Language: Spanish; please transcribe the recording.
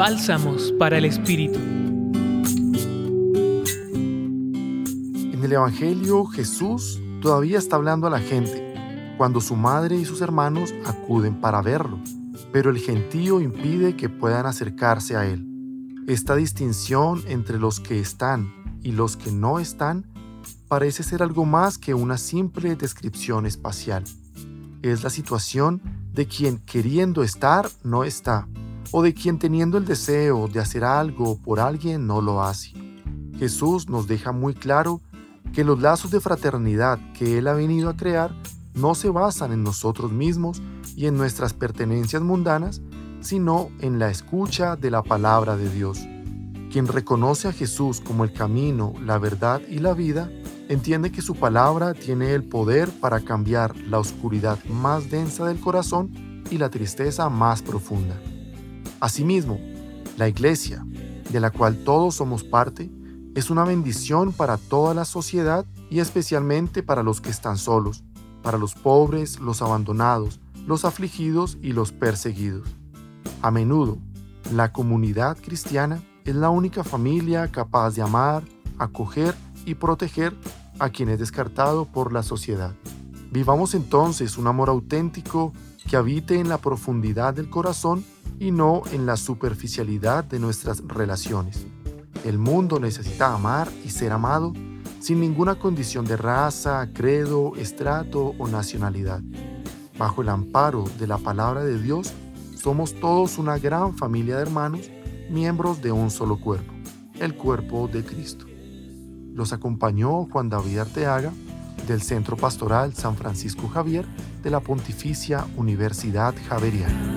Bálsamos para el Espíritu. En el Evangelio Jesús todavía está hablando a la gente cuando su madre y sus hermanos acuden para verlo, pero el gentío impide que puedan acercarse a él. Esta distinción entre los que están y los que no están parece ser algo más que una simple descripción espacial. Es la situación de quien queriendo estar no está, o de quien teniendo el deseo de hacer algo por alguien no lo hace. Jesús nos deja muy claro que los lazos de fraternidad que Él ha venido a crear no se basan en nosotros mismos y en nuestras pertenencias mundanas, sino en la escucha de la palabra de Dios. Quien reconoce a Jesús como el camino, la verdad y la vida, entiende que su palabra tiene el poder para cambiar la oscuridad más densa del corazón y la tristeza más profunda. Asimismo, la iglesia, de la cual todos somos parte, es una bendición para toda la sociedad y especialmente para los que están solos, para los pobres, los abandonados, los afligidos y los perseguidos. A menudo, la comunidad cristiana es la única familia capaz de amar, acoger y proteger a quien es descartado por la sociedad. Vivamos entonces un amor auténtico que habite en la profundidad del corazón y no en la superficialidad de nuestras relaciones. El mundo necesita amar y ser amado sin ninguna condición de raza, credo, estrato o nacionalidad. Bajo el amparo de la palabra de Dios, somos todos una gran familia de hermanos, miembros de un solo cuerpo, el cuerpo de Cristo. Los acompañó Juan David Arteaga del Centro Pastoral San Francisco Javier de la Pontificia Universidad Javeriana.